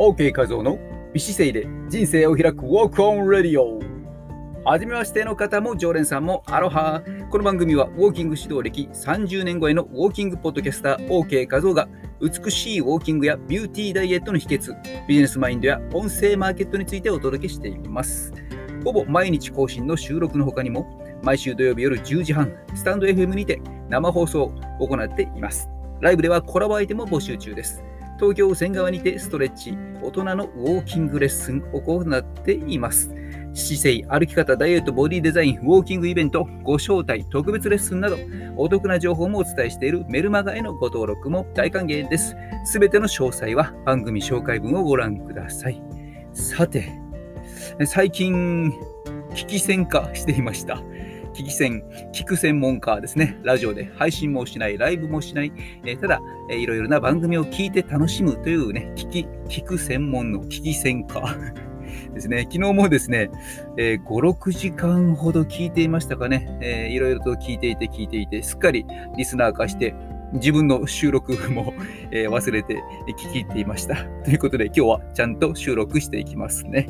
OK 画像の美姿勢で人生を開く Walk on Radio はじめましての方も常連さんもアロハ。この番組はウォーキング指導歴30年超えのウォーキングポッドキャスター OK 画像が美しいウォーキングやビューティーダイエットの秘訣ビジネスマインドや音声マーケットについてお届けしています。ほぼ毎日更新の収録の他にも毎週土曜日夜10時半スタンド FM にて生放送を行っています。ライブではコラボ相手も募集中です。東京仙川にてストレッチ、大人のウォーキングレッスンを行っています。姿勢、歩き方、ダイエット、ボディデザイン、ウォーキングイベント、ご招待、特別レッスンなど、お得な情報もお伝えしているメルマガへのご登録も大歓迎です。すべての詳細は番組紹介文をご覧ください。さて、最近、危機戦化していました。聞き戦、聞く専門家ですね。ラジオで配信もしない、ライブもしない、えー、ただ、えー、いろいろな番組を聞いて楽しむというね、聞き、聞く専門の聞き専家 ですね。昨日もですね、えー、5、6時間ほど聞いていましたかね。えー、いろいろと聞いていて聞いていて、すっかりリスナー化して、自分の収録も、えー、忘れて聞き入っていました。ということで今日はちゃんと収録していきますね。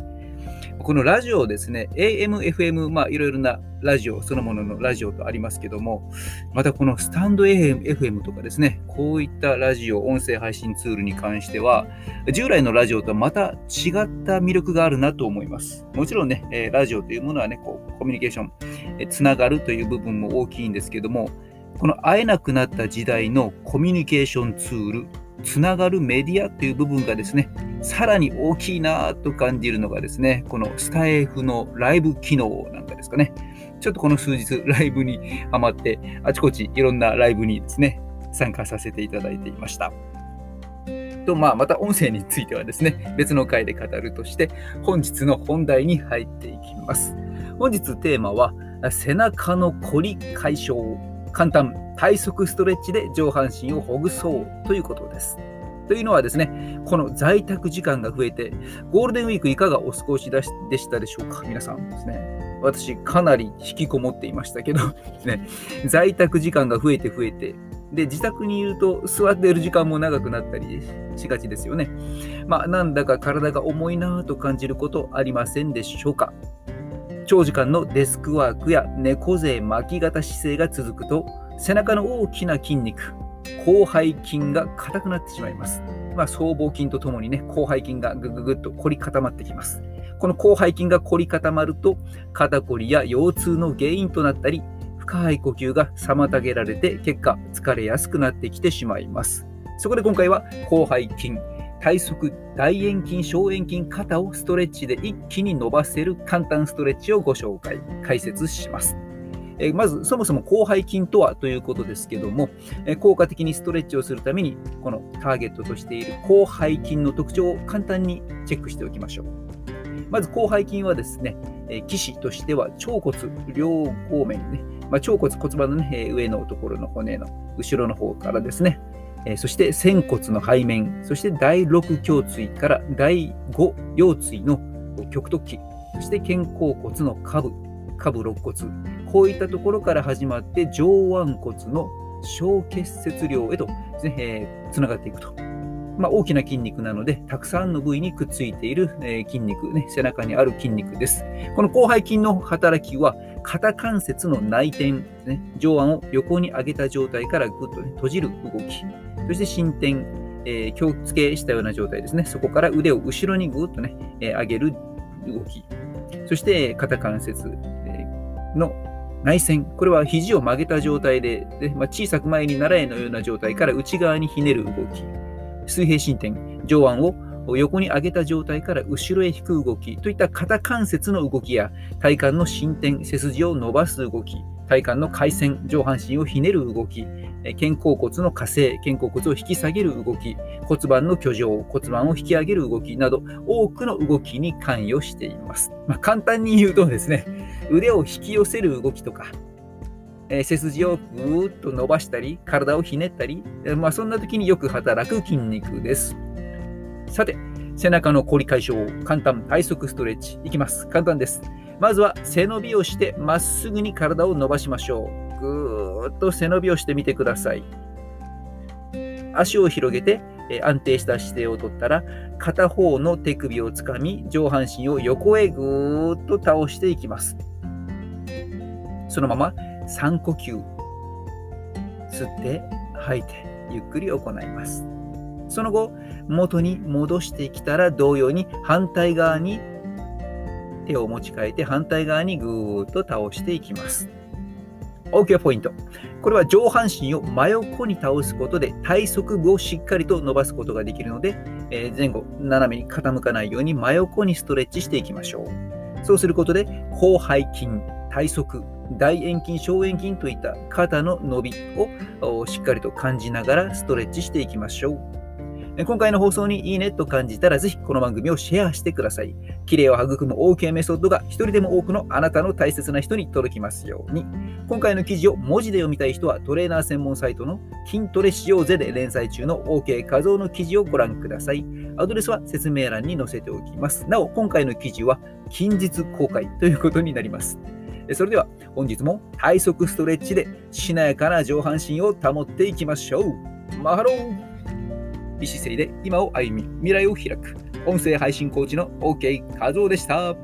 このラジオですね、AM、FM、まあいろいろなラジオそのもののラジオとありますけども、またこのスタンド AM、FM とかですね、こういったラジオ、音声配信ツールに関しては、従来のラジオとはまた違った魅力があるなと思います。もちろんね、えラジオというものはね、こうコミュニケーション、つながるという部分も大きいんですけども、この会えなくなった時代のコミュニケーションツール、つながるメディアという部分がですね、さらに大きいなと感じるのがですね、このスタイフのライブ機能なんかですかね。ちょっとこの数日ライブにハマって、あちこちいろんなライブにですね、参加させていただいていました。と、まあ、また音声についてはですね、別の回で語るとして、本日の本題に入っていきます。本日テーマは、背中の凝り解消簡単、体側ストレッチで上半身をほぐそうということです。というのはですね、この在宅時間が増えて、ゴールデンウィークいかがお過ごしでしたでしょうか？皆さんですね。私、かなり引きこもっていましたけど、ね、在宅時間が増えて増えて、で、自宅にいると座っている時間も長くなったりしがちですよね。まあ、なんだか体が重いなぁと感じることありませんでしょうか？長時間のデスクワークや猫背巻き型姿勢が続くと背中の大きな筋肉広背筋が硬くなってしまいます。まあ、僧帽筋とともにね、広背筋がぐぐぐっと凝り固まってきます。この広背筋が凝り固まると、肩こりや腰痛の原因となったり、深い呼吸が妨げられて、結果、疲れやすくなってきてしまいます。そこで今回は、広背筋、体側、大円筋、小円筋、肩をストレッチで一気に伸ばせる簡単ストレッチをご紹介、解説します。えまず、そもそも広背筋とはということですけども、え効果的にストレッチをするために、このターゲットとしている広背筋の特徴を簡単にチェックしておきましょう。まず、広背筋はですね、え騎士としては腸骨両方面ね、まあ、腸骨骨盤の、ね、上のところの骨の後ろの方からですね、えそして仙骨の背面、そして第6胸椎から第5腰椎の極突起、そして肩甲骨の下部、下部肋骨、こういったところから始まって上腕骨の小結節量へとつな、えー、がっていくと。まあ、大きな筋肉なので、たくさんの部位にくっついている、えー、筋肉、ね、背中にある筋肉です。この広背筋の働きは、肩関節の内転、ね、上腕を横に上げた状態からぐっと、ね、閉じる動き、そして伸展、えー、気をつけしたような状態ですね。そこから腕を後ろにぐっとね、えー、上げる動き。そして肩関節の内旋。これは肘を曲げた状態で、でまあ、小さく前に習えのような状態から内側にひねる動き。水平伸展。上腕を横に上げた状態から後ろへ引く動きといった肩関節の動きや体幹の伸展、背筋を伸ばす動き、体幹の回旋、上半身をひねる動き、肩甲骨の火星、肩甲骨を引き下げる動き、骨盤の居上、骨盤を引き上げる動きなど、多くの動きに関与しています。まあ、簡単に言うとですね、腕を引き寄せる動きとか、背筋をぐーっと伸ばしたり、体をひねったり、まあ、そんな時によく働く筋肉です。さて、背中の凝り解消、簡単体側ストレッチ。いきます。簡単です。まずは背伸びをしてまっすぐに体を伸ばしましょう。ぐーっと背伸びをしてみてください。足を広げて安定した姿勢をとったら、片方の手首をつかみ、上半身を横へぐーっと倒していきます。そのまま3呼吸。吸って吐いてゆっくり行います。その後、元に戻してきたら同様に反対側に手を持ち替えて反対側にぐーっと倒していきます。OK ポイント。これは上半身を真横に倒すことで体側部をしっかりと伸ばすことができるので、え前後斜めに傾かないように真横にストレッチしていきましょう。そうすることで広背筋、体側、大円筋、小円筋といった肩の伸びをしっかりと感じながらストレッチしていきましょう。今回の放送にいいねと感じたら、ぜひこの番組をシェアしてください。綺麗を育む OK メソッドが一人でも多くのあなたの大切な人に届きますように。今回の記事を文字で読みたい人は、トレーナー専門サイトの筋トレしようぜで連載中の OK 画像の記事をご覧ください。アドレスは説明欄に載せておきます。なお、今回の記事は近日公開ということになります。それでは本日も体側ストレッチでしなやかな上半身を保っていきましょう。マハロー美姿勢で今を歩み、未来を開く。音声配信コーチの OK 画像でした。